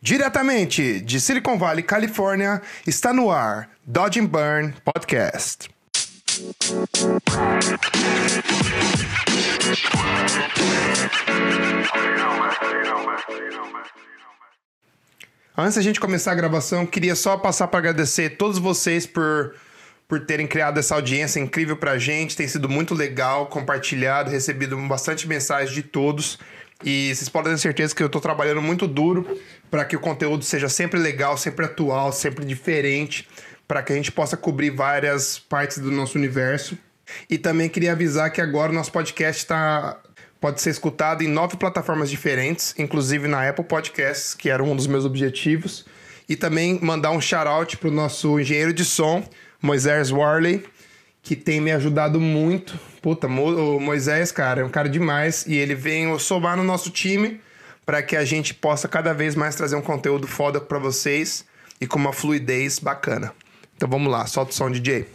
Diretamente de Silicon Valley, Califórnia, está no ar Dodge and Burn Podcast. Antes da gente começar a gravação, queria só passar para agradecer todos vocês por, por terem criado essa audiência incrível para a gente. Tem sido muito legal, compartilhado, recebido bastante mensagens de todos. E vocês podem ter certeza que eu estou trabalhando muito duro para que o conteúdo seja sempre legal, sempre atual, sempre diferente, para que a gente possa cobrir várias partes do nosso universo. E também queria avisar que agora o nosso podcast está pode ser escutado em nove plataformas diferentes, inclusive na Apple Podcasts, que era um dos meus objetivos. E também mandar um shout-out para o nosso engenheiro de som, Moisés Warley, que tem me ajudado muito. Puta, o Moisés, cara, é um cara demais. E ele vem somar no nosso time para que a gente possa cada vez mais trazer um conteúdo foda para vocês e com uma fluidez bacana. Então vamos lá, solta o som, DJ.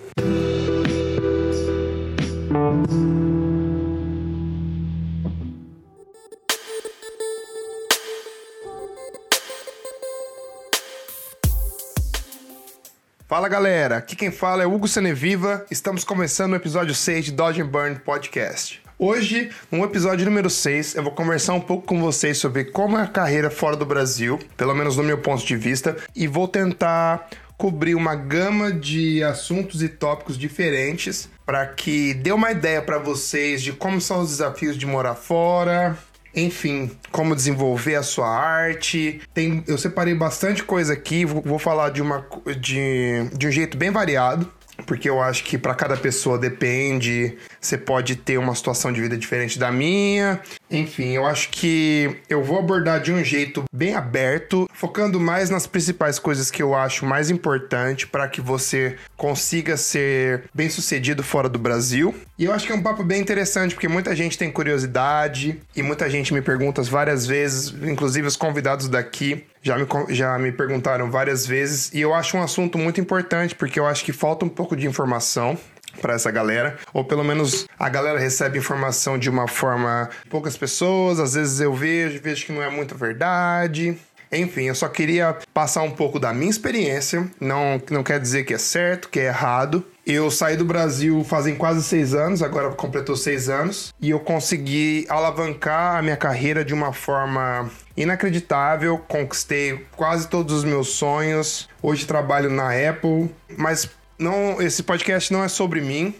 Fala galera, aqui quem fala é Hugo Seneviva. Estamos começando o episódio 6 de Dodge and Burn Podcast. Hoje, no episódio número 6, eu vou conversar um pouco com vocês sobre como é a carreira fora do Brasil, pelo menos no meu ponto de vista, e vou tentar cobrir uma gama de assuntos e tópicos diferentes para que dê uma ideia para vocês de como são os desafios de morar fora, enfim, como desenvolver a sua arte. Tem, eu separei bastante coisa aqui, vou, vou falar de, uma, de, de um jeito bem variado porque eu acho que para cada pessoa depende. Você pode ter uma situação de vida diferente da minha. Enfim, eu acho que eu vou abordar de um jeito bem aberto, focando mais nas principais coisas que eu acho mais importante para que você consiga ser bem sucedido fora do Brasil. E eu acho que é um papo bem interessante, porque muita gente tem curiosidade e muita gente me pergunta várias vezes, inclusive os convidados daqui já me, já me perguntaram várias vezes e eu acho um assunto muito importante porque eu acho que falta um pouco de informação para essa galera, ou pelo menos a galera recebe informação de uma forma poucas pessoas, às vezes eu vejo, vejo que não é muita verdade. Enfim, eu só queria passar um pouco da minha experiência, não, não quer dizer que é certo, que é errado. Eu saí do Brasil fazem quase seis anos, agora completou seis anos, e eu consegui alavancar a minha carreira de uma forma inacreditável. Conquistei quase todos os meus sonhos. Hoje trabalho na Apple, mas não, esse podcast não é sobre mim.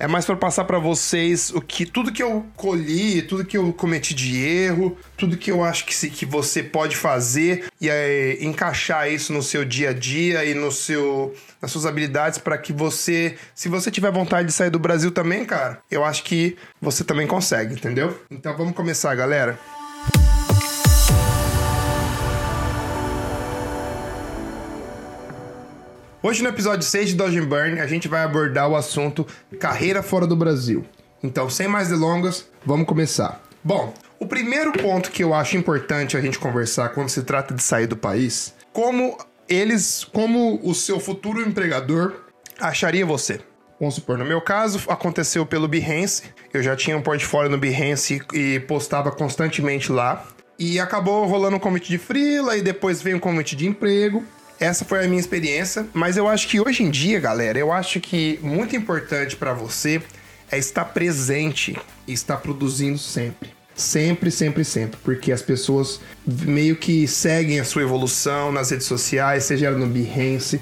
É mais para passar para vocês o que tudo que eu colhi, tudo que eu cometi de erro, tudo que eu acho que, se, que você pode fazer e é, encaixar isso no seu dia a dia e no seu nas suas habilidades para que você, se você tiver vontade de sair do Brasil também, cara, eu acho que você também consegue, entendeu? Então vamos começar, galera. Hoje no episódio 6 de Dodge Burn a gente vai abordar o assunto carreira fora do Brasil. Então, sem mais delongas, vamos começar. Bom, o primeiro ponto que eu acho importante a gente conversar quando se trata de sair do país, como eles, como o seu futuro empregador acharia você. Vamos supor, no meu caso, aconteceu pelo Behance. Eu já tinha um portfólio no Behance e postava constantemente lá. E acabou rolando um convite de freela e depois veio um convite de emprego. Essa foi a minha experiência, mas eu acho que hoje em dia, galera, eu acho que muito importante para você é estar presente e estar produzindo sempre. Sempre, sempre, sempre. Porque as pessoas meio que seguem a sua evolução nas redes sociais, seja ela no Behance,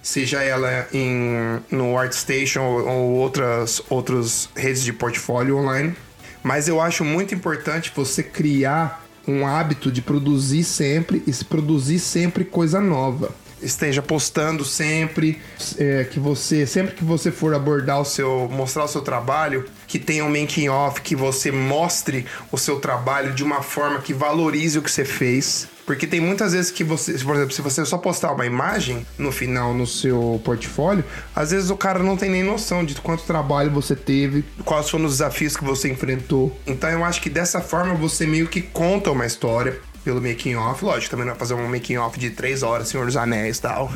seja ela em, no ArtStation ou, ou outras, outras redes de portfólio online. Mas eu acho muito importante você criar um hábito de produzir sempre e se produzir sempre coisa nova. Esteja postando sempre, é, que você, sempre que você for abordar o seu, mostrar o seu trabalho, que tenha um making off, que você mostre o seu trabalho de uma forma que valorize o que você fez. Porque tem muitas vezes que você, por exemplo, se você só postar uma imagem no final no seu portfólio, às vezes o cara não tem nem noção de quanto trabalho você teve, quais foram os desafios que você enfrentou. Então eu acho que dessa forma você meio que conta uma história pelo making off. Lógico, também não vai fazer um making off de três horas, Senhor dos Anéis e tal.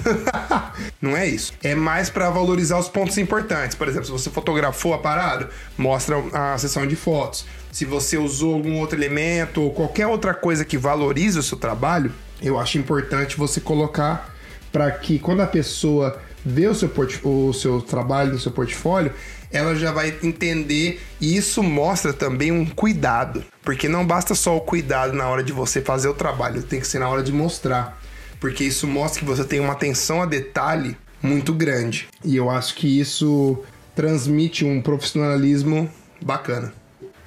não é isso. É mais para valorizar os pontos importantes. Por exemplo, se você fotografou a parada, mostra a sessão de fotos. Se você usou algum outro elemento ou qualquer outra coisa que valorize o seu trabalho, Eu acho importante você colocar para que quando a pessoa vê o seu, o seu trabalho no seu portfólio, ela já vai entender e isso mostra também um cuidado, porque não basta só o cuidado na hora de você fazer o trabalho, tem que ser na hora de mostrar, porque isso mostra que você tem uma atenção a detalhe muito grande. E eu acho que isso transmite um profissionalismo bacana.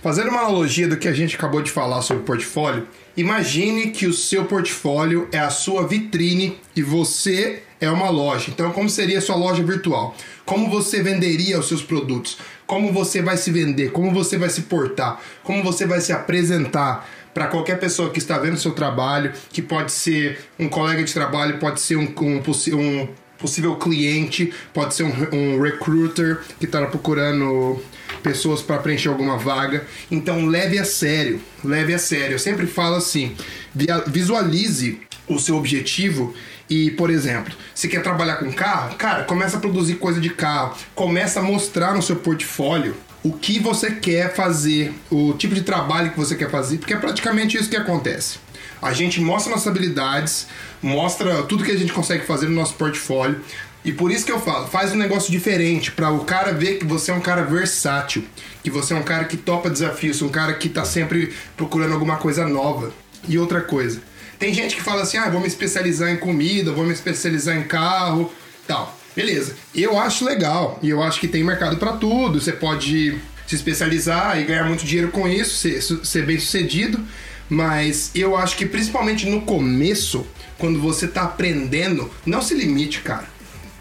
Fazendo uma analogia do que a gente acabou de falar sobre portfólio, imagine que o seu portfólio é a sua vitrine e você é uma loja. Então, como seria a sua loja virtual? Como você venderia os seus produtos? Como você vai se vender? Como você vai se portar? Como você vai se apresentar para qualquer pessoa que está vendo seu trabalho, que pode ser um colega de trabalho, pode ser um, um, um possível cliente, pode ser um, um recruiter que está procurando pessoas para preencher alguma vaga. Então leve a sério, leve a sério. Eu sempre falo assim: visualize o seu objetivo e, por exemplo, se quer trabalhar com carro, cara, começa a produzir coisa de carro, começa a mostrar no seu portfólio o que você quer fazer, o tipo de trabalho que você quer fazer, porque é praticamente isso que acontece. A gente mostra nossas habilidades, mostra tudo que a gente consegue fazer no nosso portfólio. E por isso que eu falo, faz um negócio diferente para o cara ver que você é um cara versátil, que você é um cara que topa desafios, um cara que tá sempre procurando alguma coisa nova. E outra coisa, tem gente que fala assim: "Ah, vou me especializar em comida, vou me especializar em carro", tal. Beleza. Eu acho legal e eu acho que tem mercado para tudo. Você pode se especializar e ganhar muito dinheiro com isso, ser, ser bem sucedido. Mas eu acho que principalmente no começo, quando você tá aprendendo, não se limite, cara.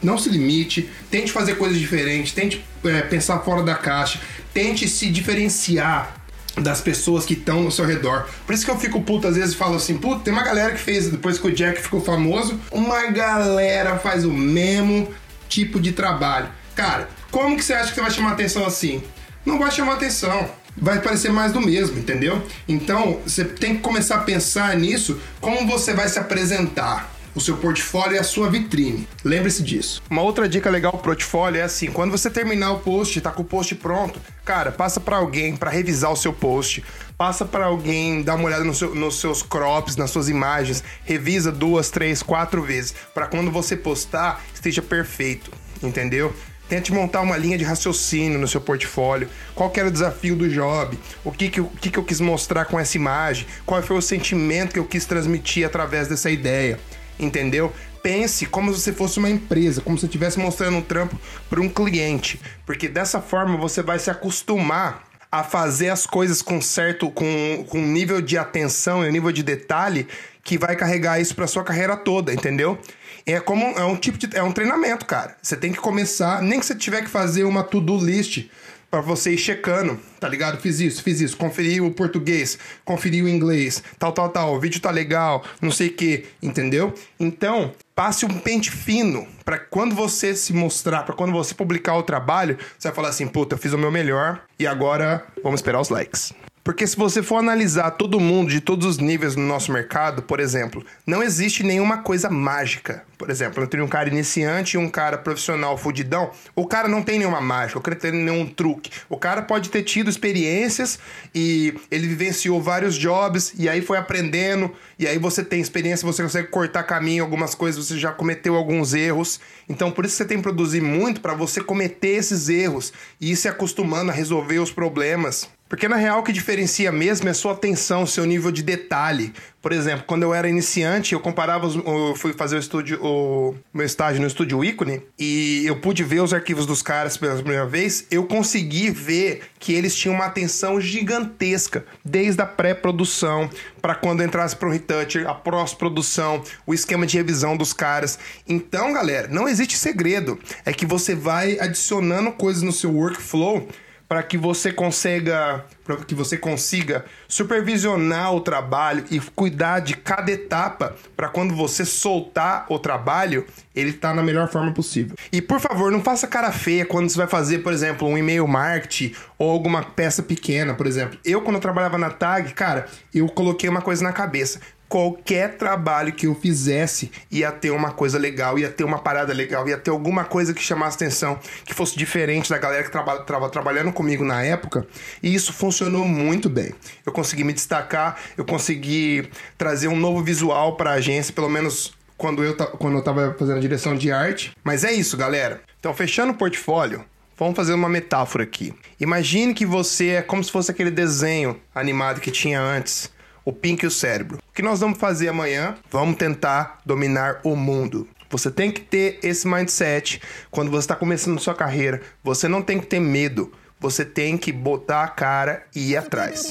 Não se limite, tente fazer coisas diferentes, tente é, pensar fora da caixa, tente se diferenciar das pessoas que estão no seu redor. Por isso que eu fico puto, às vezes falo assim, puto, tem uma galera que fez, depois que o Jack ficou famoso, uma galera faz o mesmo tipo de trabalho. Cara, como que você acha que você vai chamar atenção assim? Não vai chamar atenção vai parecer mais do mesmo, entendeu? Então, você tem que começar a pensar nisso, como você vai se apresentar. O seu portfólio é a sua vitrine. Lembre-se disso. Uma outra dica legal pro portfólio é assim: quando você terminar o post, tá com o post pronto, cara, passa para alguém para revisar o seu post. Passa para alguém dar uma olhada no seu, nos seus crops, nas suas imagens, revisa duas, três, quatro vezes, para quando você postar esteja perfeito, entendeu? Tente montar uma linha de raciocínio no seu portfólio. Qual era o desafio do job? O que, que, o que, que eu quis mostrar com essa imagem? Qual foi o sentimento que eu quis transmitir através dessa ideia? Entendeu? Pense como se você fosse uma empresa, como se estivesse mostrando um trampo para um cliente. Porque dessa forma você vai se acostumar a fazer as coisas com certo, com, com nível de atenção e nível de detalhe que vai carregar isso para sua carreira toda, entendeu? É como é um tipo de é um treinamento, cara. Você tem que começar, nem que você tiver que fazer uma to-do list para você ir checando, tá ligado? Fiz isso, fiz isso, conferi o português, conferi o inglês, tal, tal, tal, o vídeo tá legal, não sei o que, entendeu? Então, passe um pente fino para quando você se mostrar, para quando você publicar o trabalho, você vai falar assim, puta, eu fiz o meu melhor e agora vamos esperar os likes. Porque se você for analisar todo mundo de todos os níveis no nosso mercado, por exemplo, não existe nenhuma coisa mágica. Por exemplo, entre um cara iniciante e um cara profissional fudidão, o cara não tem nenhuma mágica, o cara não tem nenhum truque. O cara pode ter tido experiências e ele vivenciou vários jobs e aí foi aprendendo, e aí você tem experiência, você consegue cortar caminho, algumas coisas você já cometeu alguns erros. Então, por isso você tem que produzir muito para você cometer esses erros e ir se acostumando a resolver os problemas. Porque na real o que diferencia mesmo é sua atenção, seu nível de detalhe. Por exemplo, quando eu era iniciante, eu comparava, os, eu fui fazer o estúdio, o meu estágio no estúdio ícone e eu pude ver os arquivos dos caras pela primeira vez. Eu consegui ver que eles tinham uma atenção gigantesca, desde a pré-produção para quando entrasse para o retoucher, a pós-produção, o esquema de revisão dos caras. Então, galera, não existe segredo. É que você vai adicionando coisas no seu workflow para que você consiga para que você consiga supervisionar o trabalho e cuidar de cada etapa para quando você soltar o trabalho, ele tá na melhor forma possível. E por favor, não faça cara feia quando você vai fazer, por exemplo, um e-mail marketing ou alguma peça pequena, por exemplo. Eu quando eu trabalhava na Tag, cara, eu coloquei uma coisa na cabeça. Qualquer trabalho que eu fizesse ia ter uma coisa legal, ia ter uma parada legal, ia ter alguma coisa que chamasse atenção, que fosse diferente da galera que estava traba, trabalhando comigo na época. E isso funcionou muito bem. Eu consegui me destacar, eu consegui trazer um novo visual para a agência, pelo menos quando eu, quando eu tava fazendo direção de arte. Mas é isso, galera. Então, fechando o portfólio, Vamos fazer uma metáfora aqui. Imagine que você é como se fosse aquele desenho animado que tinha antes o Pink e o cérebro. O que nós vamos fazer amanhã? Vamos tentar dominar o mundo. Você tem que ter esse mindset quando você está começando sua carreira. Você não tem que ter medo. Você tem que botar a cara e ir atrás.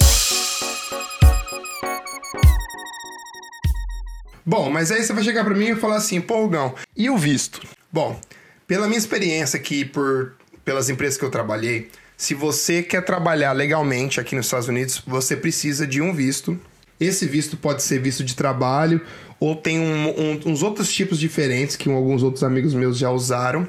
Bom, mas aí você vai chegar para mim e falar assim, pô, Gão, e o visto? Bom, pela minha experiência aqui por pelas empresas que eu trabalhei, se você quer trabalhar legalmente aqui nos Estados Unidos, você precisa de um visto esse visto pode ser visto de trabalho ou tem um, um, uns outros tipos diferentes que alguns outros amigos meus já usaram.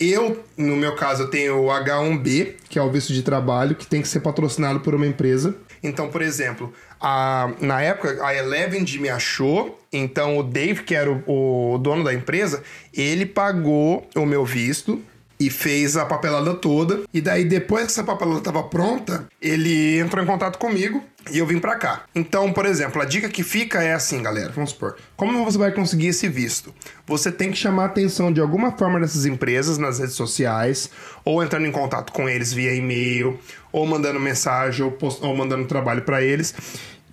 Eu, no meu caso, eu tenho o H1B, que é o visto de trabalho, que tem que ser patrocinado por uma empresa. Então, por exemplo, a, na época a Eleven me achou, então o Dave, que era o, o dono da empresa, ele pagou o meu visto e fez a papelada toda. E daí, depois que essa papelada estava pronta, ele entrou em contato comigo e eu vim para cá. Então, por exemplo, a dica que fica é assim, galera. Vamos supor, como você vai conseguir esse visto? Você tem que chamar a atenção de alguma forma dessas empresas nas redes sociais, ou entrando em contato com eles via e-mail, ou mandando mensagem, ou, post... ou mandando trabalho para eles.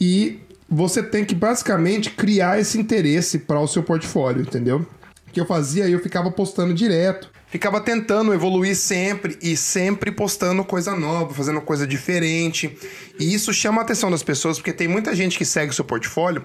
E você tem que basicamente criar esse interesse para o seu portfólio, entendeu? Que eu fazia, eu ficava postando direto ficava tentando evoluir sempre e sempre postando coisa nova, fazendo coisa diferente. E isso chama a atenção das pessoas, porque tem muita gente que segue o seu portfólio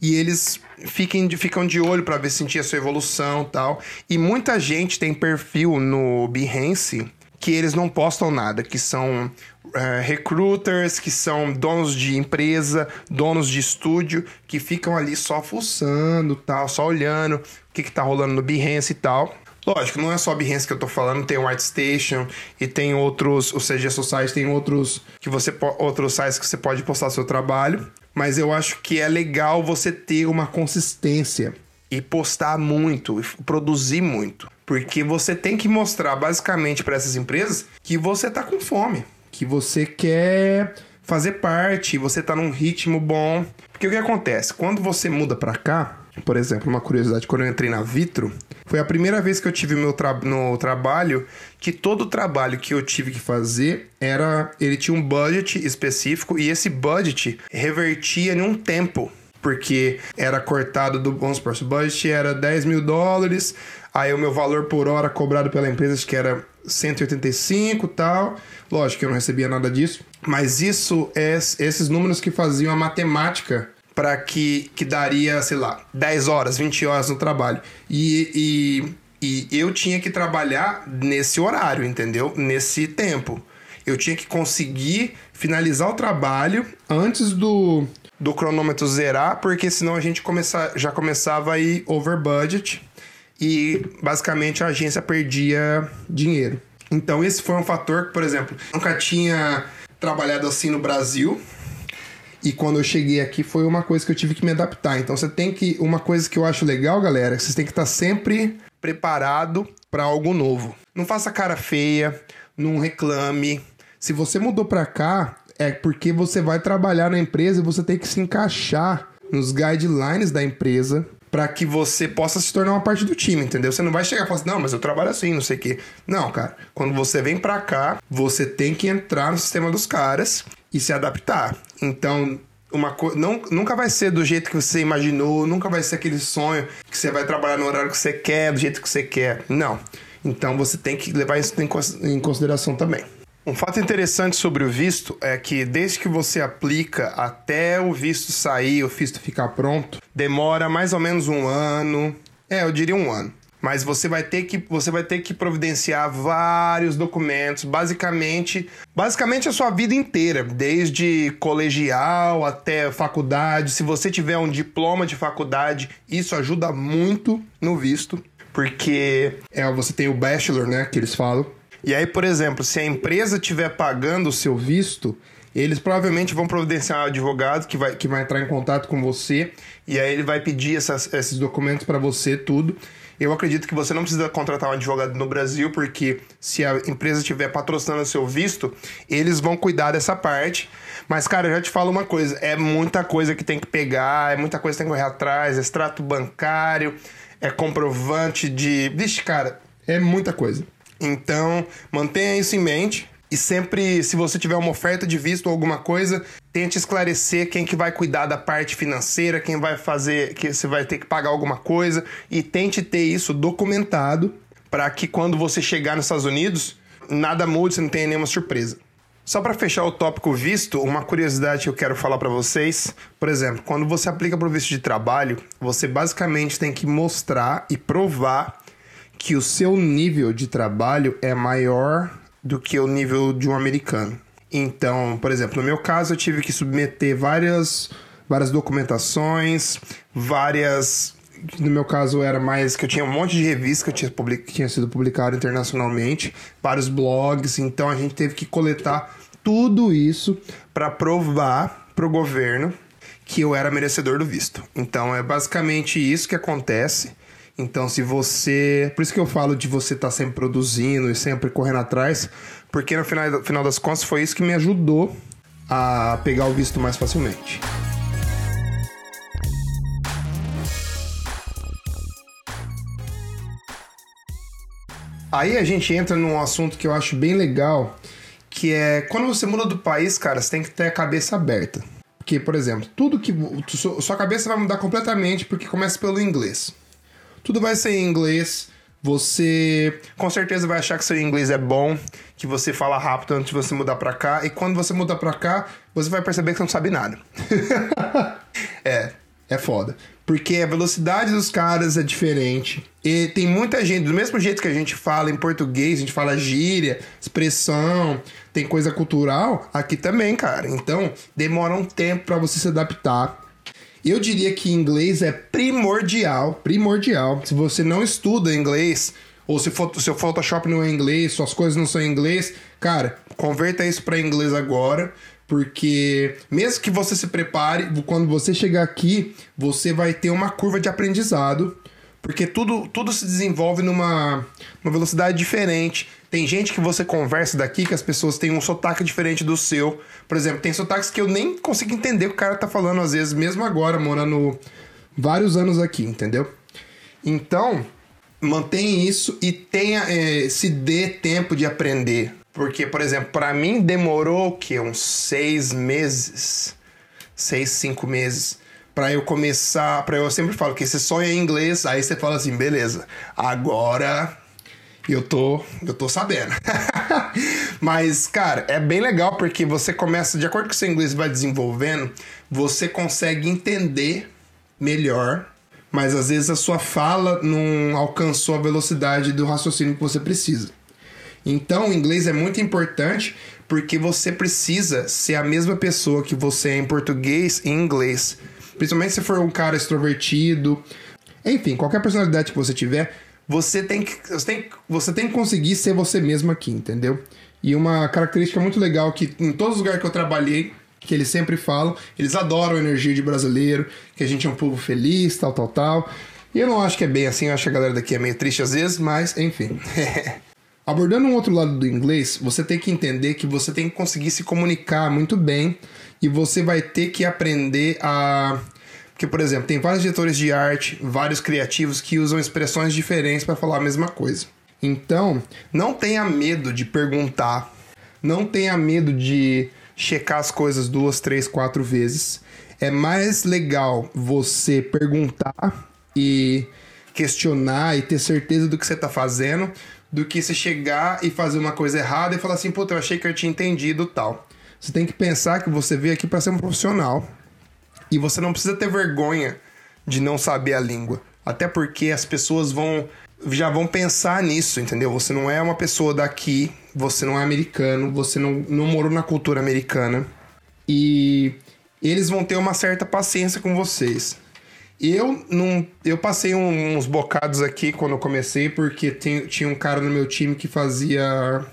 e eles fiquem, ficam de olho para ver se sentir a sua evolução tal. E muita gente tem perfil no Behance que eles não postam nada, que são uh, recruiters, que são donos de empresa, donos de estúdio, que ficam ali só fuçando, tal, só olhando o que, que tá rolando no Behance e tal. Lógico, não é só a Behance que eu tô falando, tem o ArtStation e tem outros, o CG Society tem outros que você outros sites que você pode postar seu trabalho, mas eu acho que é legal você ter uma consistência e postar muito, e produzir muito, porque você tem que mostrar basicamente para essas empresas que você tá com fome, que você quer fazer parte, você tá num ritmo bom. Porque o que acontece? Quando você muda para cá, por exemplo, uma curiosidade, quando eu entrei na Vitro, foi a primeira vez que eu tive meu tra no trabalho que todo o trabalho que eu tive que fazer era. Ele tinha um budget específico e esse budget revertia em um tempo. Porque era cortado do. Vamos supor, o budget era 10 mil dólares, aí o meu valor por hora cobrado pela empresa acho que era 185 e tal. Lógico que eu não recebia nada disso. Mas isso é esses números que faziam a matemática para que, que daria, sei lá, 10 horas, 20 horas no trabalho. E, e, e eu tinha que trabalhar nesse horário, entendeu? Nesse tempo. Eu tinha que conseguir finalizar o trabalho antes do, do cronômetro zerar, porque senão a gente começa, já começava a ir over budget e basicamente a agência perdia dinheiro. Então esse foi um fator que, por exemplo, nunca tinha trabalhado assim no Brasil. E quando eu cheguei aqui foi uma coisa que eu tive que me adaptar. Então você tem que. Uma coisa que eu acho legal, galera, é que vocês têm que estar sempre preparado para algo novo. Não faça cara feia, não reclame. Se você mudou para cá, é porque você vai trabalhar na empresa e você tem que se encaixar nos guidelines da empresa para que você possa se tornar uma parte do time, entendeu? Você não vai chegar e falar assim, não, mas eu trabalho assim, não sei o quê. Não, cara. Quando você vem para cá, você tem que entrar no sistema dos caras e se adaptar. Então, uma coisa não, nunca vai ser do jeito que você imaginou, nunca vai ser aquele sonho que você vai trabalhar no horário que você quer, do jeito que você quer. Não. Então você tem que levar isso em consideração também. Um fato interessante sobre o visto é que desde que você aplica até o visto sair, o visto ficar pronto, demora mais ou menos um ano. É, eu diria um ano mas você vai ter que você vai ter que providenciar vários documentos, basicamente, basicamente a sua vida inteira, desde colegial até faculdade. Se você tiver um diploma de faculdade, isso ajuda muito no visto, porque é, você tem o bachelor, né, que eles falam. E aí, por exemplo, se a empresa estiver pagando o seu visto, Eles provavelmente vão providenciar um advogado que vai, que vai entrar em contato com você e aí ele vai pedir essas, esses documentos para você, tudo. Eu acredito que você não precisa contratar um advogado no Brasil, porque se a empresa estiver patrocinando o seu visto, eles vão cuidar dessa parte. Mas, cara, eu já te falo uma coisa: é muita coisa que tem que pegar, é muita coisa que tem que correr atrás, extrato bancário, é comprovante de. Vixe, cara, é muita coisa. Então, mantenha isso em mente. E sempre, se você tiver uma oferta de visto ou alguma coisa, tente esclarecer quem que vai cuidar da parte financeira, quem vai fazer, que você vai ter que pagar alguma coisa e tente ter isso documentado para que quando você chegar nos Estados Unidos, nada mude, você não tenha nenhuma surpresa. Só para fechar o tópico visto, uma curiosidade que eu quero falar para vocês, por exemplo, quando você aplica para o visto de trabalho, você basicamente tem que mostrar e provar que o seu nível de trabalho é maior do que o nível de um americano. Então, por exemplo, no meu caso, eu tive que submeter várias, várias documentações, várias. No meu caso, era mais que eu tinha um monte de revistas que, tinha, public, que tinha sido publicado internacionalmente, vários blogs, então a gente teve que coletar tudo isso para provar para o governo que eu era merecedor do visto. Então, é basicamente isso que acontece. Então, se você. Por isso que eu falo de você estar tá sempre produzindo e sempre correndo atrás, porque no final, no final das contas foi isso que me ajudou a pegar o visto mais facilmente. Aí a gente entra num assunto que eu acho bem legal, que é quando você muda do país, cara, você tem que ter a cabeça aberta. Porque, por exemplo, tudo que. Sua cabeça vai mudar completamente porque começa pelo inglês. Tudo vai ser em inglês. Você com certeza vai achar que seu inglês é bom, que você fala rápido antes de você mudar para cá, e quando você mudar para cá, você vai perceber que você não sabe nada. é, é foda. Porque a velocidade dos caras é diferente. E tem muita gente, do mesmo jeito que a gente fala em português, a gente fala gíria, expressão, tem coisa cultural, aqui também, cara. Então, demora um tempo para você se adaptar. Eu diria que inglês é primordial, primordial. Se você não estuda inglês, ou se o seu Photoshop não é inglês, suas coisas não são em inglês, cara, converta isso para inglês agora, porque mesmo que você se prepare, quando você chegar aqui, você vai ter uma curva de aprendizado, porque tudo, tudo se desenvolve numa uma velocidade diferente. Tem gente que você conversa daqui que as pessoas têm um sotaque diferente do seu. Por exemplo, tem sotaques que eu nem consigo entender o que o cara tá falando, às vezes, mesmo agora, morando vários anos aqui, entendeu? Então, mantenha isso e tenha, é, se dê tempo de aprender. Porque, por exemplo, para mim demorou o quê? Uns seis meses. Seis, cinco meses para eu começar, para eu sempre falo que você sonha em inglês, aí você fala assim, beleza, agora e eu tô, eu tô sabendo. Mas, cara, é bem legal porque você começa, de acordo com o seu inglês vai desenvolvendo, você consegue entender melhor, mas às vezes a sua fala não alcançou a velocidade do raciocínio que você precisa. Então, o inglês é muito importante porque você precisa ser a mesma pessoa que você é em português e inglês. Principalmente se for um cara extrovertido. Enfim, qualquer personalidade que você tiver, você tem que, você tem, você tem que conseguir ser você mesmo aqui, entendeu? E uma característica muito legal que em todos os lugares que eu trabalhei, que eles sempre falam, eles adoram a energia de brasileiro, que a gente é um povo feliz, tal, tal, tal. E eu não acho que é bem assim, eu acho que a galera daqui é meio triste às vezes, mas enfim. Abordando um outro lado do inglês, você tem que entender que você tem que conseguir se comunicar muito bem e você vai ter que aprender a porque, por exemplo, tem vários diretores de arte, vários criativos que usam expressões diferentes para falar a mesma coisa. Então, não tenha medo de perguntar, não tenha medo de checar as coisas duas, três, quatro vezes. É mais legal você perguntar e questionar e ter certeza do que você está fazendo do que você chegar e fazer uma coisa errada e falar assim, puta, eu achei que eu tinha entendido tal. Você tem que pensar que você veio aqui para ser um profissional. E você não precisa ter vergonha de não saber a língua. Até porque as pessoas vão já vão pensar nisso, entendeu? Você não é uma pessoa daqui, você não é americano, você não, não morou na cultura americana. E eles vão ter uma certa paciência com vocês. Eu não, eu passei uns bocados aqui quando eu comecei porque tem, tinha um cara no meu time que fazia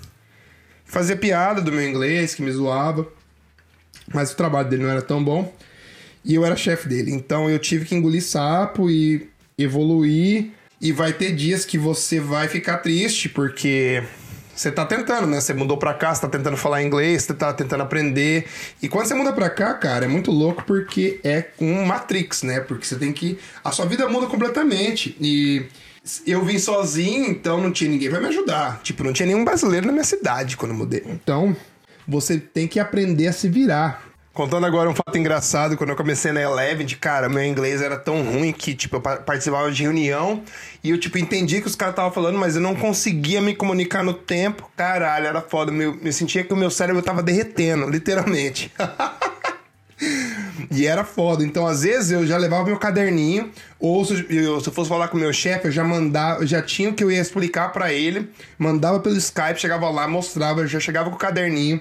fazia piada do meu inglês, que me zoava. mas o trabalho dele não era tão bom e eu era chefe dele. Então eu tive que engolir sapo e evoluir. E vai ter dias que você vai ficar triste porque você tá tentando, né? Você mudou pra cá, você tá tentando falar inglês, você tá tentando aprender. E quando você muda pra cá, cara, é muito louco porque é um Matrix, né? Porque você tem que. A sua vida muda completamente. E eu vim sozinho, então não tinha ninguém pra me ajudar. Tipo, não tinha nenhum brasileiro na minha cidade quando eu mudei. Então, você tem que aprender a se virar. Contando agora um fato engraçado, quando eu comecei na Eleven, de cara, meu inglês era tão ruim que, tipo, eu participava de reunião e eu, tipo, entendi que os caras estavam falando, mas eu não conseguia me comunicar no tempo. Caralho, era foda. Eu, eu sentia que o meu cérebro tava derretendo, literalmente. e era foda. Então, às vezes, eu já levava meu caderninho, ou se eu, se eu fosse falar com o meu chefe, eu já mandava, já tinha o que eu ia explicar para ele, mandava pelo Skype, chegava lá, mostrava, já chegava com o caderninho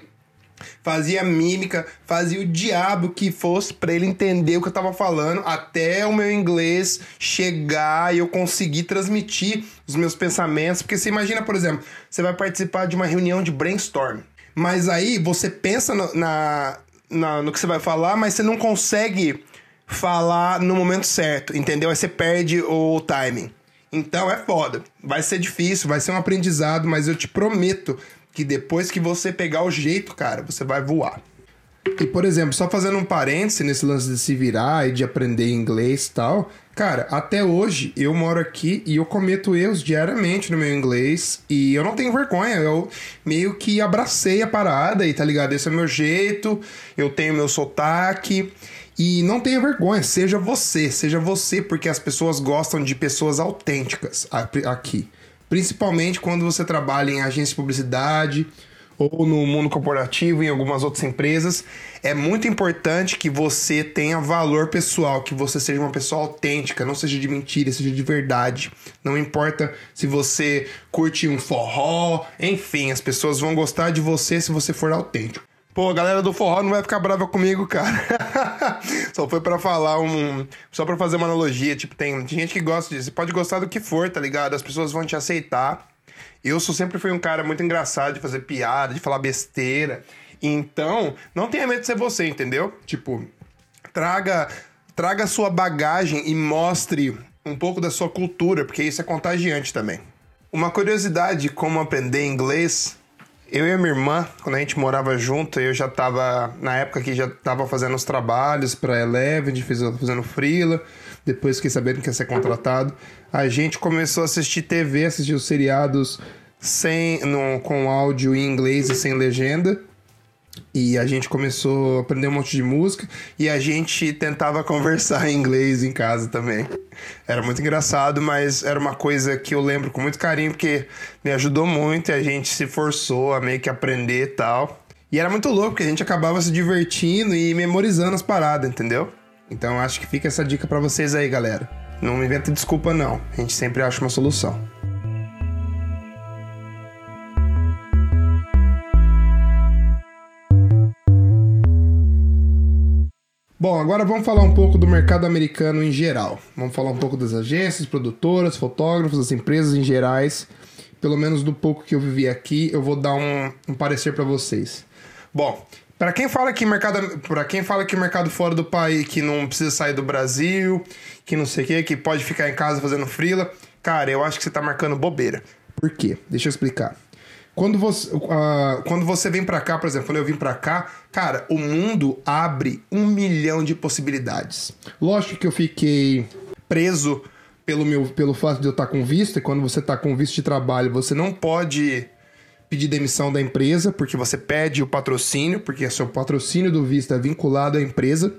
fazia mímica, fazia o diabo que fosse para ele entender o que eu tava falando, até o meu inglês chegar e eu conseguir transmitir os meus pensamentos. Porque você imagina, por exemplo, você vai participar de uma reunião de brainstorm, mas aí você pensa no, na, na, no que você vai falar, mas você não consegue falar no momento certo, entendeu? Aí você perde o timing. Então é foda. Vai ser difícil, vai ser um aprendizado, mas eu te prometo que depois que você pegar o jeito, cara, você vai voar. E, por exemplo, só fazendo um parêntese nesse lance de se virar e de aprender inglês e tal, cara, até hoje eu moro aqui e eu cometo erros diariamente no meu inglês e eu não tenho vergonha, eu meio que abracei a parada e tá ligado? Esse é o meu jeito, eu tenho meu sotaque e não tenha vergonha, seja você, seja você, porque as pessoas gostam de pessoas autênticas aqui. Principalmente quando você trabalha em agência de publicidade ou no mundo corporativo, em algumas outras empresas, é muito importante que você tenha valor pessoal, que você seja uma pessoa autêntica, não seja de mentira, seja de verdade. Não importa se você curte um forró, enfim, as pessoas vão gostar de você se você for autêntico. Pô, a galera do forró não vai ficar brava comigo, cara. só foi para falar um. Só para fazer uma analogia. Tipo, tem, tem gente que gosta disso. Você pode gostar do que for, tá ligado? As pessoas vão te aceitar. Eu sou, sempre fui um cara muito engraçado de fazer piada, de falar besteira. Então, não tenha medo de ser você, entendeu? Tipo, traga, traga sua bagagem e mostre um pouco da sua cultura, porque isso é contagiante também. Uma curiosidade como aprender inglês eu e a minha irmã, quando a gente morava junto, eu já tava, na época que já tava fazendo os trabalhos pra Eleven, fazendo freela, depois fiquei sabendo que ia ser contratado. A gente começou a assistir TV, assistir os seriados sem, no, com áudio em inglês e sem legenda. E a gente começou a aprender um monte de música e a gente tentava conversar em inglês em casa também. Era muito engraçado, mas era uma coisa que eu lembro com muito carinho porque me ajudou muito e a gente se forçou a meio que aprender e tal. E era muito louco porque a gente acabava se divertindo e memorizando as paradas, entendeu? Então acho que fica essa dica para vocês aí, galera. Não inventa desculpa não. A gente sempre acha uma solução. Bom, agora vamos falar um pouco do mercado americano em geral. Vamos falar um pouco das agências, produtoras, fotógrafos, das empresas em gerais. Pelo menos do pouco que eu vivi aqui, eu vou dar um, um parecer para vocês. Bom, para quem fala que mercado, para quem fala que mercado fora do país, que não precisa sair do Brasil, que não sei o que, que pode ficar em casa fazendo frila, cara, eu acho que você tá marcando bobeira. Por quê? Deixa eu explicar. Quando você, uh, quando você vem para cá, por exemplo, quando eu vim para cá, cara, o mundo abre um milhão de possibilidades. Lógico que eu fiquei preso pelo, meu, pelo fato de eu estar com visto, e quando você está com visto de trabalho, você não pode pedir demissão da empresa, porque você pede o patrocínio, porque o seu patrocínio do visto é vinculado à empresa.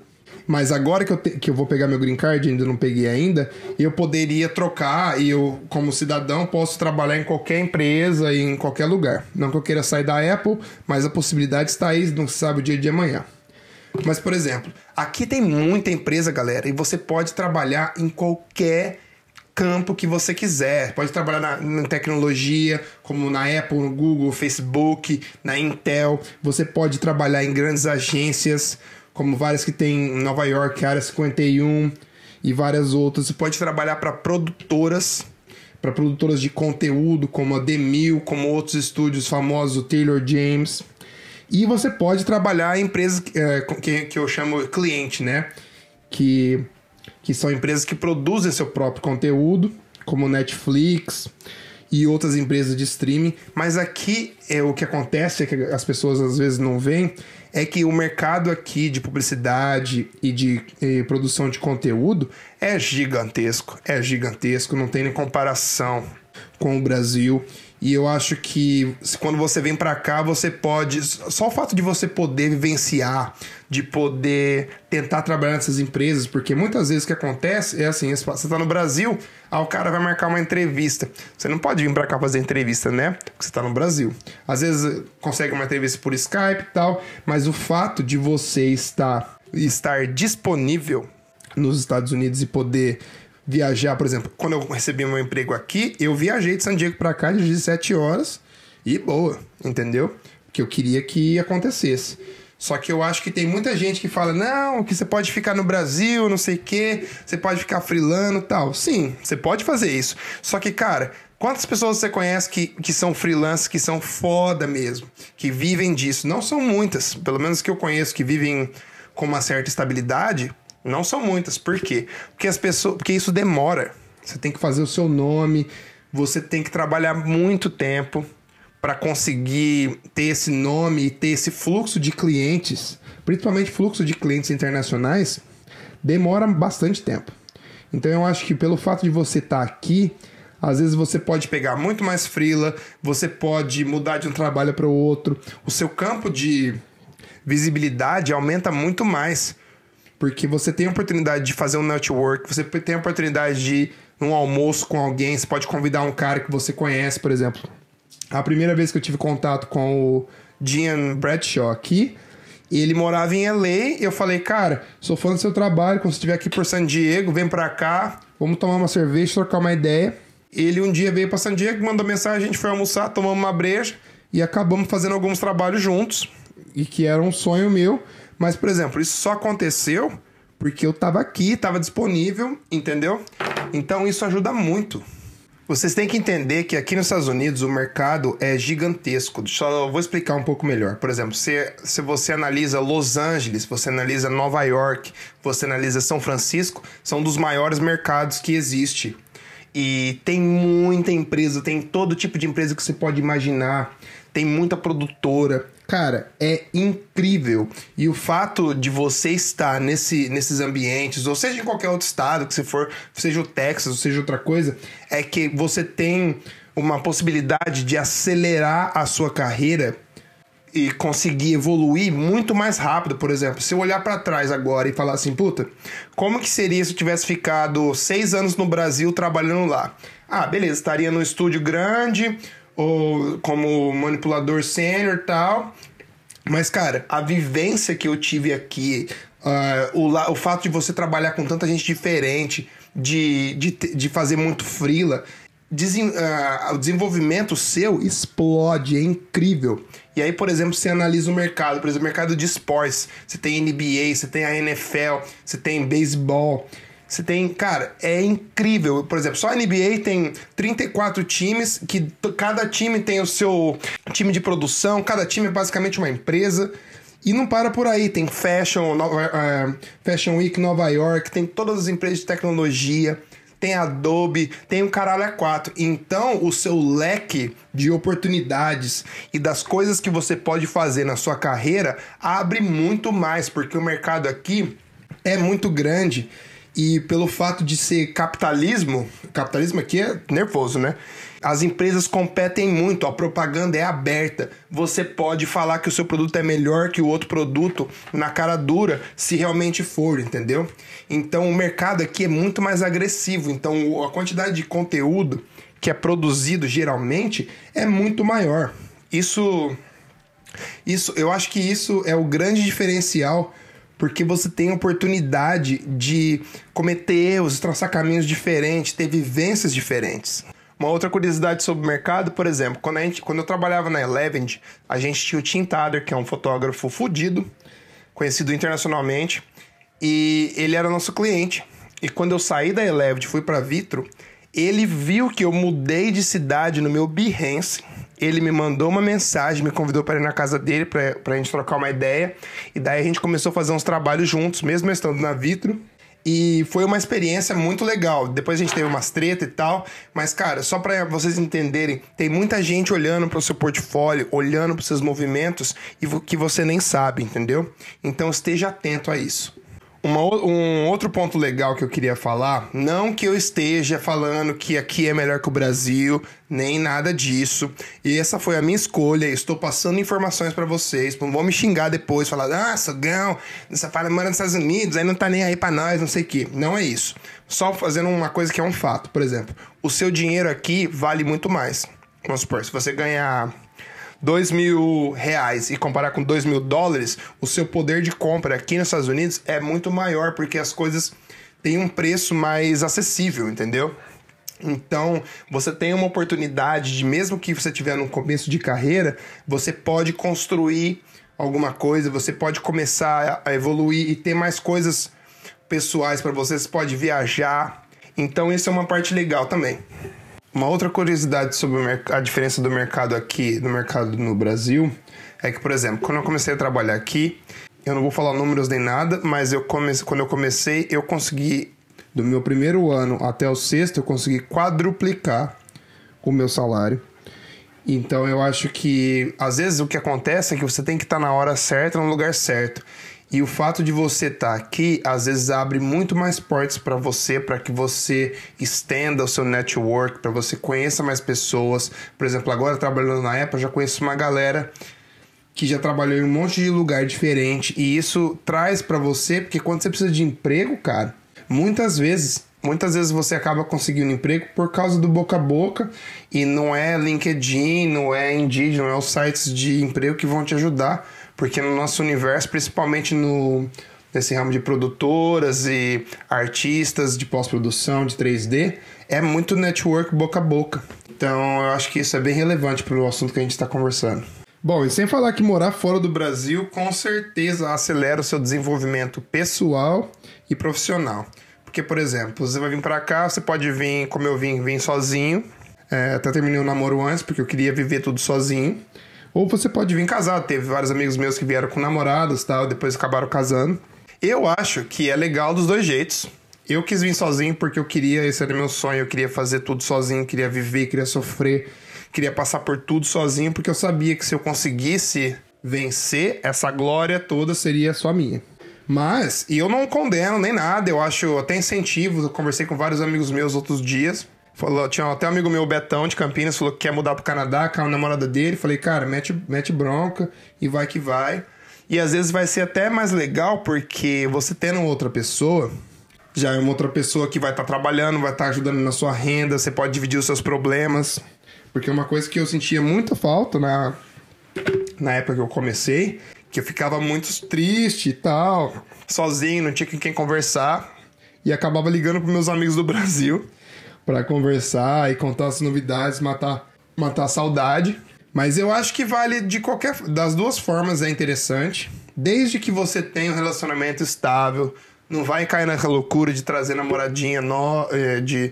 Mas agora que eu, te, que eu vou pegar meu green card, ainda não peguei ainda, eu poderia trocar e eu, como cidadão, posso trabalhar em qualquer empresa e em qualquer lugar. Não que eu queira sair da Apple, mas a possibilidade está aí, não se sabe o dia de amanhã. Mas, por exemplo, aqui tem muita empresa, galera, e você pode trabalhar em qualquer campo que você quiser. Pode trabalhar na, na, tecnologia, como na Apple, no Google, Facebook, na Intel. Você pode trabalhar em grandes agências como várias que tem em Nova York, Área 51 e várias outras. Você pode trabalhar para produtoras, para produtoras de conteúdo, como a Demil, como outros estúdios famosos, o Taylor James. E você pode trabalhar em empresas é, que, que eu chamo cliente, né? Que, que são empresas que produzem seu próprio conteúdo, como Netflix e outras empresas de streaming. Mas aqui é o que acontece, é que as pessoas às vezes não veem, é que o mercado aqui de publicidade e de e produção de conteúdo é gigantesco. É gigantesco, não tem nem comparação com o Brasil. E eu acho que quando você vem para cá, você pode. Só o fato de você poder vivenciar, de poder tentar trabalhar nessas empresas, porque muitas vezes o que acontece é assim: você tá no Brasil, aí o cara vai marcar uma entrevista. Você não pode vir para cá fazer entrevista, né? Porque você tá no Brasil. Às vezes consegue uma entrevista por Skype e tal, mas o fato de você estar, estar disponível nos Estados Unidos e poder viajar, por exemplo, quando eu recebi meu emprego aqui, eu viajei de San Diego para cá de 17 horas e boa, entendeu? Que eu queria que acontecesse. Só que eu acho que tem muita gente que fala: não, que você pode ficar no Brasil, não sei o quê, você pode ficar freelando tal. Sim, você pode fazer isso. Só que, cara, quantas pessoas você conhece que, que são freelancers, que são foda mesmo, que vivem disso? Não são muitas, pelo menos que eu conheço, que vivem com uma certa estabilidade. Não são muitas. Por quê? Porque as pessoas, porque isso demora. Você tem que fazer o seu nome, você tem que trabalhar muito tempo para conseguir ter esse nome e ter esse fluxo de clientes, principalmente fluxo de clientes internacionais, demora bastante tempo. Então eu acho que pelo fato de você estar tá aqui, às vezes você pode pegar muito mais frila, você pode mudar de um trabalho para o outro, o seu campo de visibilidade aumenta muito mais porque você tem a oportunidade de fazer um network, você tem a oportunidade de ir num almoço com alguém, você pode convidar um cara que você conhece, por exemplo. A primeira vez que eu tive contato com o Dean Bradshaw aqui, ele morava em LA, eu falei, cara, sou fã do seu trabalho, quando você estiver aqui por San Diego, vem pra cá, vamos tomar uma cerveja, trocar uma ideia. Ele um dia veio pra San Diego, mandou mensagem, a gente foi almoçar, tomamos uma breja e acabamos fazendo alguns trabalhos juntos, e que era um sonho meu. Mas, por exemplo, isso só aconteceu porque eu estava aqui, estava disponível, entendeu? Então isso ajuda muito. Vocês têm que entender que aqui nos Estados Unidos o mercado é gigantesco. Só vou explicar um pouco melhor. Por exemplo, se, se você analisa Los Angeles, você analisa Nova York, você analisa São Francisco, são dos maiores mercados que existe. E tem muita empresa, tem todo tipo de empresa que você pode imaginar, tem muita produtora, Cara, é incrível. E o fato de você estar nesse, nesses ambientes, ou seja em qualquer outro estado que você for, seja o Texas, ou seja outra coisa, é que você tem uma possibilidade de acelerar a sua carreira e conseguir evoluir muito mais rápido. Por exemplo, se eu olhar para trás agora e falar assim, puta, como que seria se eu tivesse ficado seis anos no Brasil trabalhando lá? Ah, beleza, estaria no estúdio grande, ou como manipulador sênior tal. Mas, cara, a vivência que eu tive aqui, uh, o, o fato de você trabalhar com tanta gente diferente, de, de, de fazer muito frila, desen, uh, o desenvolvimento seu explode, é incrível. E aí, por exemplo, você analisa o mercado, por exemplo, o mercado de esportes. Você tem NBA, você tem a NFL, você tem beisebol. Você tem, cara, é incrível. Por exemplo, só a NBA tem 34 times, que cada time tem o seu time de produção, cada time é basicamente uma empresa. E não para por aí, tem Fashion, uh, Fashion Week Nova York, tem todas as empresas de tecnologia, tem Adobe, tem o caralho A4. Então, o seu leque de oportunidades e das coisas que você pode fazer na sua carreira abre muito mais, porque o mercado aqui é muito grande. E pelo fato de ser capitalismo, capitalismo aqui é nervoso, né? As empresas competem muito, a propaganda é aberta. Você pode falar que o seu produto é melhor que o outro produto na cara dura, se realmente for, entendeu? Então o mercado aqui é muito mais agressivo. Então a quantidade de conteúdo que é produzido geralmente é muito maior. Isso isso, eu acho que isso é o grande diferencial porque você tem a oportunidade de cometer erros, traçar caminhos diferentes, ter vivências diferentes. Uma outra curiosidade sobre o mercado, por exemplo, quando, gente, quando eu trabalhava na Eleven, a gente tinha o Tim Tader, que é um fotógrafo fudido, conhecido internacionalmente, e ele era nosso cliente. E quando eu saí da Eleven e fui para Vitro, ele viu que eu mudei de cidade no meu Behance ele me mandou uma mensagem, me convidou para ir na casa dele para a gente trocar uma ideia. E daí a gente começou a fazer uns trabalhos juntos, mesmo estando na Vitro. E foi uma experiência muito legal. Depois a gente teve umas treta e tal. Mas, cara, só para vocês entenderem, tem muita gente olhando para o seu portfólio, olhando para os seus movimentos e que você nem sabe, entendeu? Então esteja atento a isso. Uma, um outro ponto legal que eu queria falar, não que eu esteja falando que aqui é melhor que o Brasil, nem nada disso. E essa foi a minha escolha. Estou passando informações para vocês. Não vão me xingar depois, falar, ah, Sogão, essa para mora nos Estados Unidos, aí não tá nem aí para nós, não sei o quê. Não é isso. Só fazendo uma coisa que é um fato. Por exemplo, o seu dinheiro aqui vale muito mais. Vamos supor, se você ganhar 2 mil reais e comparar com 2 mil dólares, o seu poder de compra aqui nos Estados Unidos é muito maior, porque as coisas têm um preço mais acessível, entendeu? Então, você tem uma oportunidade de, mesmo que você estiver no começo de carreira, você pode construir alguma coisa, você pode começar a evoluir e ter mais coisas pessoais para você, você pode viajar. Então, isso é uma parte legal também. Uma outra curiosidade sobre a diferença do mercado aqui do mercado no Brasil é que, por exemplo, quando eu comecei a trabalhar aqui, eu não vou falar números nem nada, mas eu comecei, quando eu comecei, eu consegui, do meu primeiro ano até o sexto, eu consegui quadruplicar o meu salário. Então eu acho que às vezes o que acontece é que você tem que estar na hora certa, no lugar certo. E o fato de você estar tá aqui, às vezes abre muito mais portas para você, para que você estenda o seu network, para você conheça mais pessoas. Por exemplo, agora trabalhando na Apple, já conheço uma galera que já trabalhou em um monte de lugar diferente. E isso traz para você, porque quando você precisa de emprego, cara, muitas vezes muitas vezes você acaba conseguindo emprego por causa do boca a boca. E não é LinkedIn, não é Indeed, não é os sites de emprego que vão te ajudar porque no nosso universo, principalmente no nesse ramo de produtoras e artistas de pós-produção de 3D, é muito network boca a boca. Então eu acho que isso é bem relevante para o assunto que a gente está conversando. Bom, e sem falar que morar fora do Brasil com certeza acelera o seu desenvolvimento pessoal e profissional. Porque, por exemplo, você vai vir para cá, você pode vir, como eu vim, vir sozinho. É, até terminei o namoro antes, porque eu queria viver tudo sozinho. Ou você pode vir casado. Teve vários amigos meus que vieram com namorados tal, depois acabaram casando. Eu acho que é legal dos dois jeitos. Eu quis vir sozinho porque eu queria, esse era meu sonho, eu queria fazer tudo sozinho, queria viver, queria sofrer, queria passar por tudo sozinho, porque eu sabia que se eu conseguisse vencer, essa glória toda seria só minha. Mas, e eu não condeno nem nada, eu acho até incentivo, eu conversei com vários amigos meus outros dias, Falou, tinha até um amigo meu, Betão, de Campinas, falou que quer mudar pro Canadá com a namorada dele. Falei, cara, mete, mete bronca e vai que vai. E às vezes vai ser até mais legal porque você tendo outra pessoa, já é uma outra pessoa que vai estar tá trabalhando, vai estar tá ajudando na sua renda, você pode dividir os seus problemas. Porque uma coisa que eu sentia muita falta na, na época que eu comecei, que eu ficava muito triste e tal, sozinho, não tinha com quem conversar. E acabava ligando para meus amigos do Brasil para conversar e contar as novidades, matar, matar a saudade. Mas eu acho que vale de qualquer. Das duas formas é interessante. Desde que você tenha um relacionamento estável, não vai cair naquela loucura de trazer namoradinha no, é, de,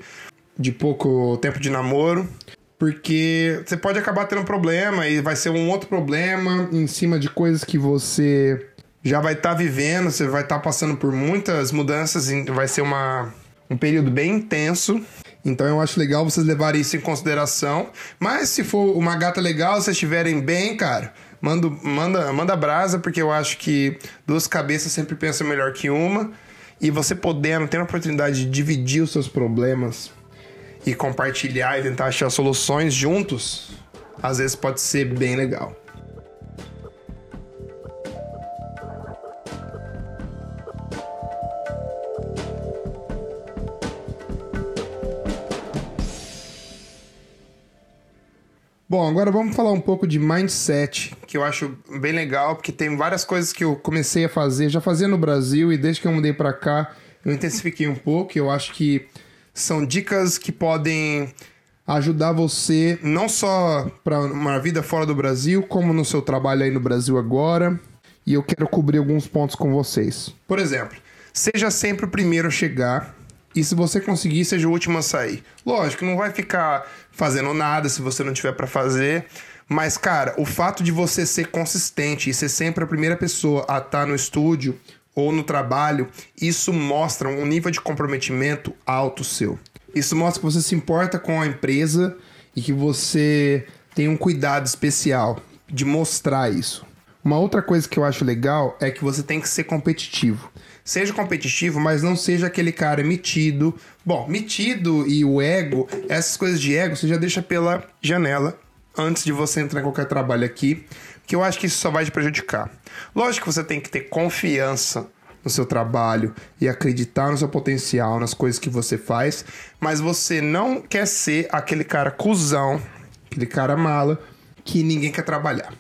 de pouco tempo de namoro. Porque você pode acabar tendo problema e vai ser um outro problema em cima de coisas que você já vai estar tá vivendo, você vai estar tá passando por muitas mudanças, vai ser uma, um período bem intenso. Então eu acho legal vocês levarem isso em consideração. Mas se for uma gata legal, vocês estiverem bem, cara, manda, manda, manda brasa, porque eu acho que duas cabeças sempre pensam melhor que uma. E você podendo ter a oportunidade de dividir os seus problemas e compartilhar e tentar achar soluções juntos, às vezes pode ser bem legal. Bom, agora vamos falar um pouco de mindset, que eu acho bem legal, porque tem várias coisas que eu comecei a fazer, já fazia no Brasil e desde que eu mudei para cá, eu intensifiquei um pouco. Eu acho que são dicas que podem ajudar você não só para uma vida fora do Brasil, como no seu trabalho aí no Brasil agora. E eu quero cobrir alguns pontos com vocês. Por exemplo, seja sempre o primeiro a chegar e se você conseguir, seja o último a sair. Lógico, não vai ficar fazendo nada se você não tiver para fazer, Mas, cara, o fato de você ser consistente e ser sempre a primeira pessoa a estar tá no estúdio ou no trabalho, isso mostra um nível de comprometimento alto seu. Isso mostra que você se importa com a empresa e que você tem um cuidado especial de mostrar isso. Uma outra coisa que eu acho legal é que você tem que ser competitivo. Seja competitivo, mas não seja aquele cara metido. Bom, metido e o ego, essas coisas de ego, você já deixa pela janela antes de você entrar em qualquer trabalho aqui, que eu acho que isso só vai te prejudicar. Lógico que você tem que ter confiança no seu trabalho e acreditar no seu potencial, nas coisas que você faz, mas você não quer ser aquele cara cuzão, aquele cara mala que ninguém quer trabalhar.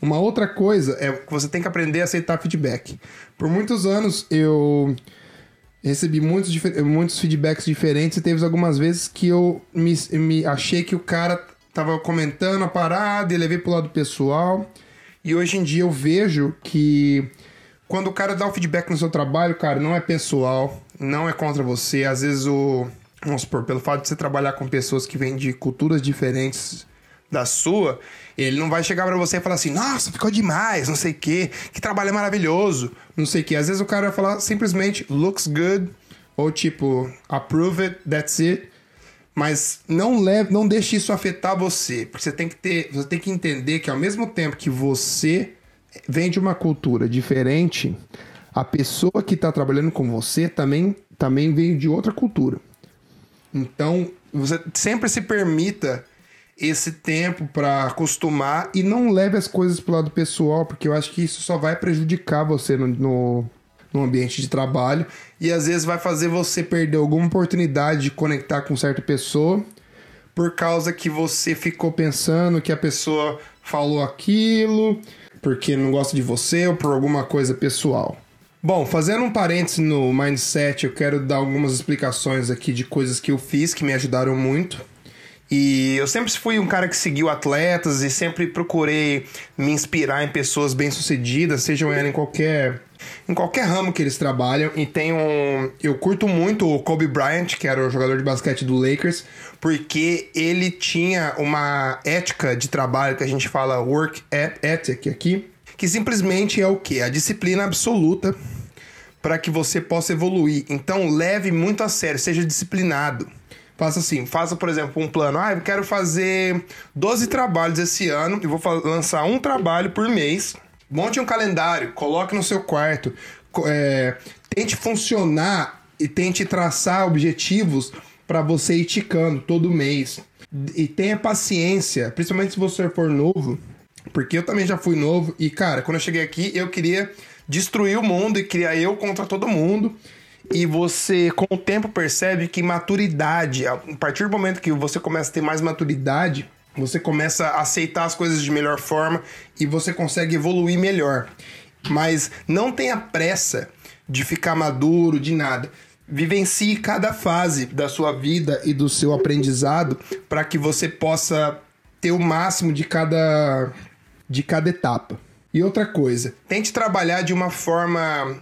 Uma outra coisa é que você tem que aprender a aceitar feedback. Por muitos anos eu recebi muitos, muitos feedbacks diferentes e teve algumas vezes que eu me, me achei que o cara tava comentando a parada e levei pro lado pessoal. E hoje em dia eu vejo que quando o cara dá o feedback no seu trabalho, cara, não é pessoal, não é contra você. Às vezes o. Vamos supor, pelo fato de você trabalhar com pessoas que vêm de culturas diferentes da sua, ele não vai chegar para você e falar assim, nossa, ficou demais, não sei o que, que trabalho maravilhoso, não sei o que. Às vezes o cara vai falar simplesmente looks good, ou tipo, approve it, that's it. Mas não leve, não deixe isso afetar você, porque você tem que ter, você tem que entender que ao mesmo tempo que você vem de uma cultura diferente, a pessoa que está trabalhando com você também também veio de outra cultura. Então, você sempre se permita esse tempo para acostumar e não leve as coisas pro lado pessoal, porque eu acho que isso só vai prejudicar você no, no, no, ambiente de trabalho e às vezes vai fazer você perder alguma oportunidade de conectar com certa pessoa por causa que você ficou pensando que a pessoa falou aquilo, porque não gosta de você ou por alguma coisa pessoal. Bom, fazendo um parêntese no mindset, eu quero dar algumas explicações aqui de coisas que eu fiz que me ajudaram muito. E eu sempre fui um cara que seguiu atletas e sempre procurei me inspirar em pessoas bem-sucedidas, sejam elas em qualquer em qualquer ramo que eles trabalham. E tem um, eu curto muito o Kobe Bryant, que era o jogador de basquete do Lakers, porque ele tinha uma ética de trabalho que a gente fala work ethic aqui, que simplesmente é o que? A disciplina absoluta para que você possa evoluir. Então leve muito a sério, seja disciplinado. Faça assim, faça, por exemplo, um plano. Ah, eu quero fazer 12 trabalhos esse ano e vou lançar um trabalho por mês. Monte um calendário, coloque no seu quarto. É, tente funcionar e tente traçar objetivos para você ir ticando todo mês. E tenha paciência, principalmente se você for novo, porque eu também já fui novo. E, cara, quando eu cheguei aqui, eu queria destruir o mundo e criar eu contra todo mundo e você com o tempo percebe que maturidade, a partir do momento que você começa a ter mais maturidade, você começa a aceitar as coisas de melhor forma e você consegue evoluir melhor. Mas não tenha pressa de ficar maduro, de nada. Vivencie cada fase da sua vida e do seu aprendizado para que você possa ter o máximo de cada de cada etapa. E outra coisa, tente trabalhar de uma forma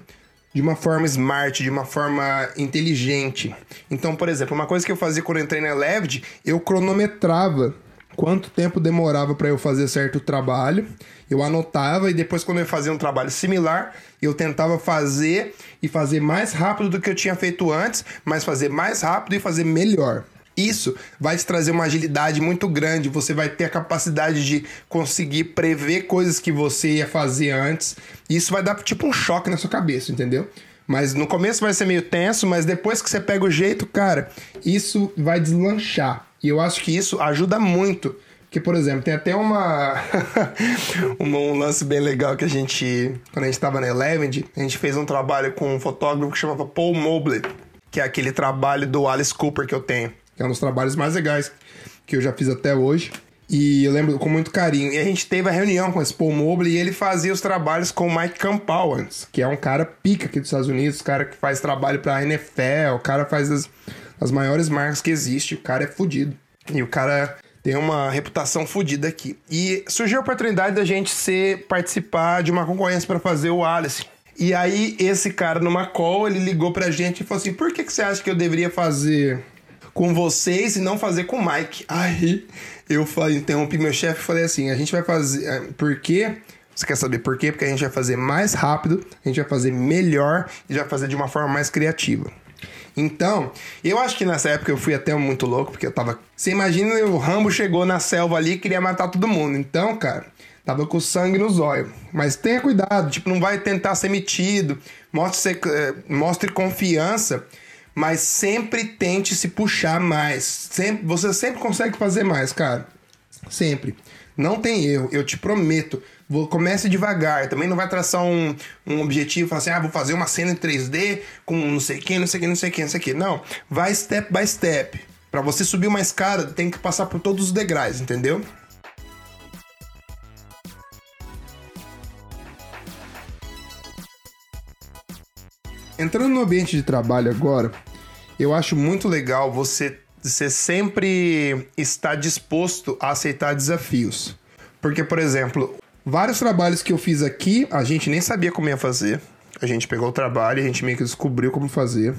de uma forma smart, de uma forma inteligente. Então, por exemplo, uma coisa que eu fazia quando eu entrei na Eleved, eu cronometrava quanto tempo demorava para eu fazer certo trabalho. Eu anotava e depois quando eu fazia um trabalho similar, eu tentava fazer e fazer mais rápido do que eu tinha feito antes, mas fazer mais rápido e fazer melhor. Isso vai te trazer uma agilidade muito grande. Você vai ter a capacidade de conseguir prever coisas que você ia fazer antes. Isso vai dar tipo um choque na sua cabeça, entendeu? Mas no começo vai ser meio tenso, mas depois que você pega o jeito, cara, isso vai deslanchar. E eu acho que isso ajuda muito. Porque, por exemplo, tem até uma um lance bem legal que a gente, quando a gente estava na Eleven, a gente fez um trabalho com um fotógrafo que chamava Paul Mobley, que é aquele trabalho do Alice Cooper que eu tenho que é um dos trabalhos mais legais que eu já fiz até hoje. E eu lembro com muito carinho. E a gente teve a reunião com esse Paul Mobley e ele fazia os trabalhos com o Mike Campauans, que é um cara pica aqui dos Estados Unidos, cara que faz trabalho pra NFL, o cara faz as, as maiores marcas que existe, o cara é fodido. E o cara tem uma reputação fodida aqui. E surgiu a oportunidade da gente ser participar de uma concorrência para fazer o Alice. E aí esse cara numa call, ele ligou pra gente e falou assim: "Por que que você acha que eu deveria fazer com vocês e não fazer com o Mike. Aí eu falei, interrompi meu chefe e falei assim: a gente vai fazer. É, por quê? Você quer saber por quê? Porque a gente vai fazer mais rápido, a gente vai fazer melhor e vai fazer de uma forma mais criativa. Então, eu acho que nessa época eu fui até muito louco, porque eu tava. Você imagina o Rambo chegou na selva ali e queria matar todo mundo. Então, cara, tava com sangue nos olhos. Mas tenha cuidado, tipo, não vai tentar ser metido, mostre, eh, mostre confiança, mas sempre tente se puxar mais. Sempre, você sempre consegue fazer mais, cara. Sempre. Não tem erro, eu te prometo. Vou, comece devagar. Também não vai traçar um, um objetivo, falar assim, ah, vou fazer uma cena em 3D com não sei quem, não sei quem, não sei quem, não sei quem. Não. Vai step by step. Para você subir uma escada, tem que passar por todos os degraus, entendeu? Entrando no ambiente de trabalho agora, eu acho muito legal você, você sempre estar disposto a aceitar desafios. Porque, por exemplo, vários trabalhos que eu fiz aqui, a gente nem sabia como ia fazer. A gente pegou o trabalho, a gente meio que descobriu como fazer.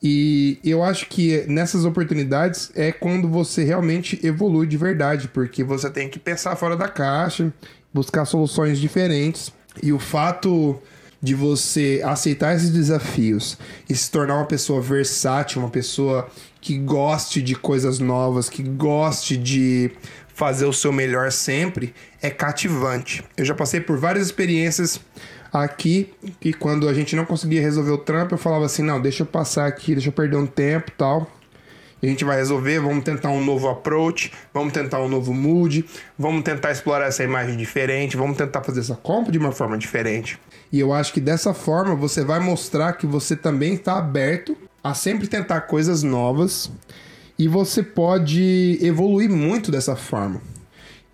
E eu acho que nessas oportunidades é quando você realmente evolui de verdade, porque você tem que pensar fora da caixa, buscar soluções diferentes. E o fato de você aceitar esses desafios e se tornar uma pessoa versátil, uma pessoa que goste de coisas novas, que goste de fazer o seu melhor sempre, é cativante. Eu já passei por várias experiências aqui que quando a gente não conseguia resolver o trampo, eu falava assim: não, deixa eu passar aqui, deixa eu perder um tempo tal a gente vai resolver, vamos tentar um novo approach, vamos tentar um novo mood, vamos tentar explorar essa imagem diferente, vamos tentar fazer essa compra de uma forma diferente. E eu acho que dessa forma você vai mostrar que você também está aberto a sempre tentar coisas novas e você pode evoluir muito dessa forma.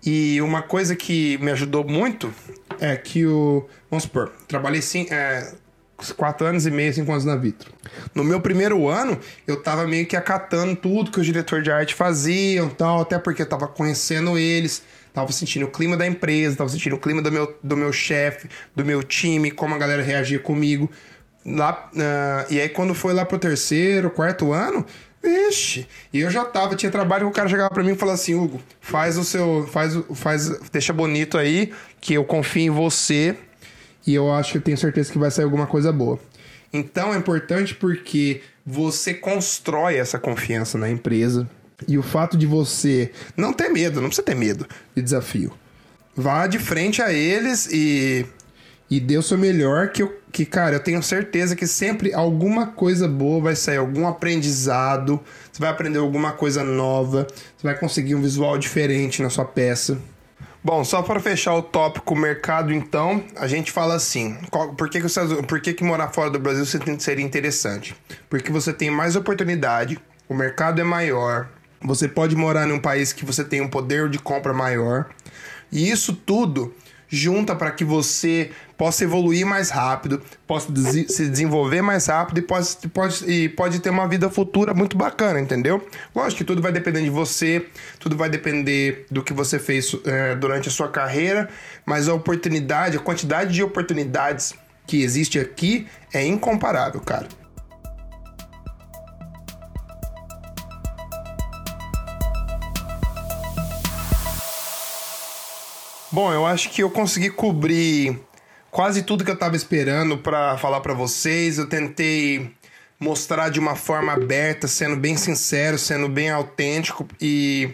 E uma coisa que me ajudou muito é que o. Vamos supor, trabalhei sim, é, quatro anos e meio, cinco anos na Vitro. No meu primeiro ano, eu tava meio que acatando tudo que os diretores de arte faziam tal, até porque eu tava conhecendo eles, tava sentindo o clima da empresa, tava sentindo o clima do meu, do meu chefe, do meu time, como a galera reagia comigo. Lá, uh, e aí quando foi lá pro terceiro, quarto ano, Vixe, e eu já tava, tinha trabalho que o cara chegava para mim e falava assim, Hugo, faz o seu, faz, faz, deixa bonito aí, que eu confio em você e eu acho que tenho certeza que vai sair alguma coisa boa. Então é importante porque você constrói essa confiança na empresa e o fato de você não ter medo, não precisa ter medo de desafio. Vá de frente a eles e e dê o seu melhor que eu, que cara, eu tenho certeza que sempre alguma coisa boa vai sair, algum aprendizado, você vai aprender alguma coisa nova, você vai conseguir um visual diferente na sua peça. Bom, só para fechar o tópico mercado, então, a gente fala assim: qual, por, que, que, você, por que, que morar fora do Brasil seria interessante? Porque você tem mais oportunidade, o mercado é maior, você pode morar num país que você tem um poder de compra maior, e isso tudo junta para que você possa evoluir mais rápido, possa se desenvolver mais rápido e pode, pode, e pode ter uma vida futura muito bacana, entendeu? Lógico que tudo vai depender de você, tudo vai depender do que você fez é, durante a sua carreira, mas a oportunidade, a quantidade de oportunidades que existe aqui é incomparável, cara. Bom, eu acho que eu consegui cobrir quase tudo que eu estava esperando para falar para vocês. Eu tentei mostrar de uma forma aberta, sendo bem sincero, sendo bem autêntico e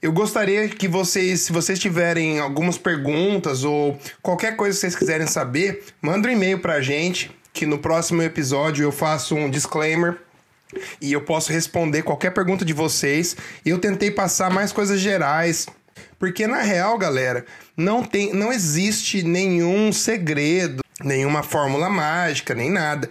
eu gostaria que vocês, se vocês tiverem algumas perguntas ou qualquer coisa que vocês quiserem saber, manda um e-mail pra gente, que no próximo episódio eu faço um disclaimer e eu posso responder qualquer pergunta de vocês. Eu tentei passar mais coisas gerais, porque na real, galera, não tem, não existe nenhum segredo, nenhuma fórmula mágica, nem nada.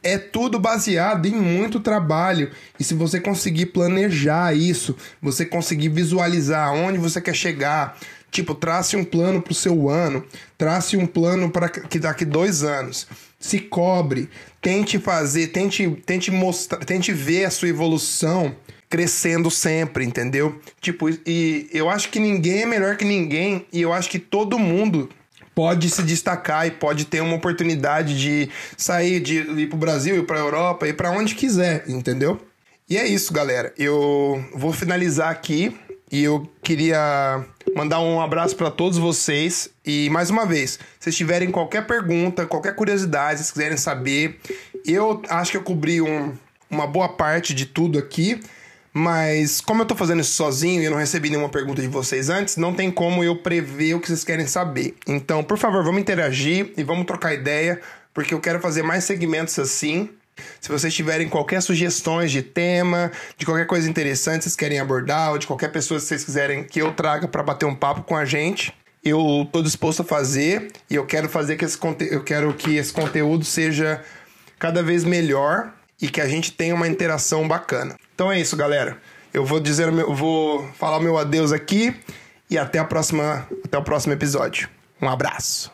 É tudo baseado em muito trabalho. E se você conseguir planejar isso, você conseguir visualizar onde você quer chegar, tipo, trace um plano para o seu ano, trace um plano para que daqui dois anos. Se cobre, tente fazer, tente, tente mostrar, tente ver a sua evolução crescendo sempre, entendeu? Tipo, e eu acho que ninguém é melhor que ninguém e eu acho que todo mundo pode se destacar e pode ter uma oportunidade de sair, de ir pro Brasil, ir pra Europa, ir para onde quiser, entendeu? E é isso, galera. Eu vou finalizar aqui e eu queria mandar um abraço para todos vocês. E mais uma vez, se tiverem qualquer pergunta, qualquer curiosidade, se quiserem saber, eu acho que eu cobri um, uma boa parte de tudo aqui. Mas como eu tô fazendo isso sozinho e eu não recebi nenhuma pergunta de vocês antes, não tem como eu prever o que vocês querem saber. Então, por favor, vamos interagir e vamos trocar ideia, porque eu quero fazer mais segmentos assim. Se vocês tiverem qualquer sugestões de tema, de qualquer coisa interessante que vocês querem abordar, ou de qualquer pessoa que vocês quiserem que eu traga para bater um papo com a gente, eu tô disposto a fazer e eu quero fazer que esse eu quero que esse conteúdo seja cada vez melhor e que a gente tenha uma interação bacana. Então é isso, galera. Eu vou dizer, eu vou falar meu adeus aqui e até a próxima, até o próximo episódio. Um abraço.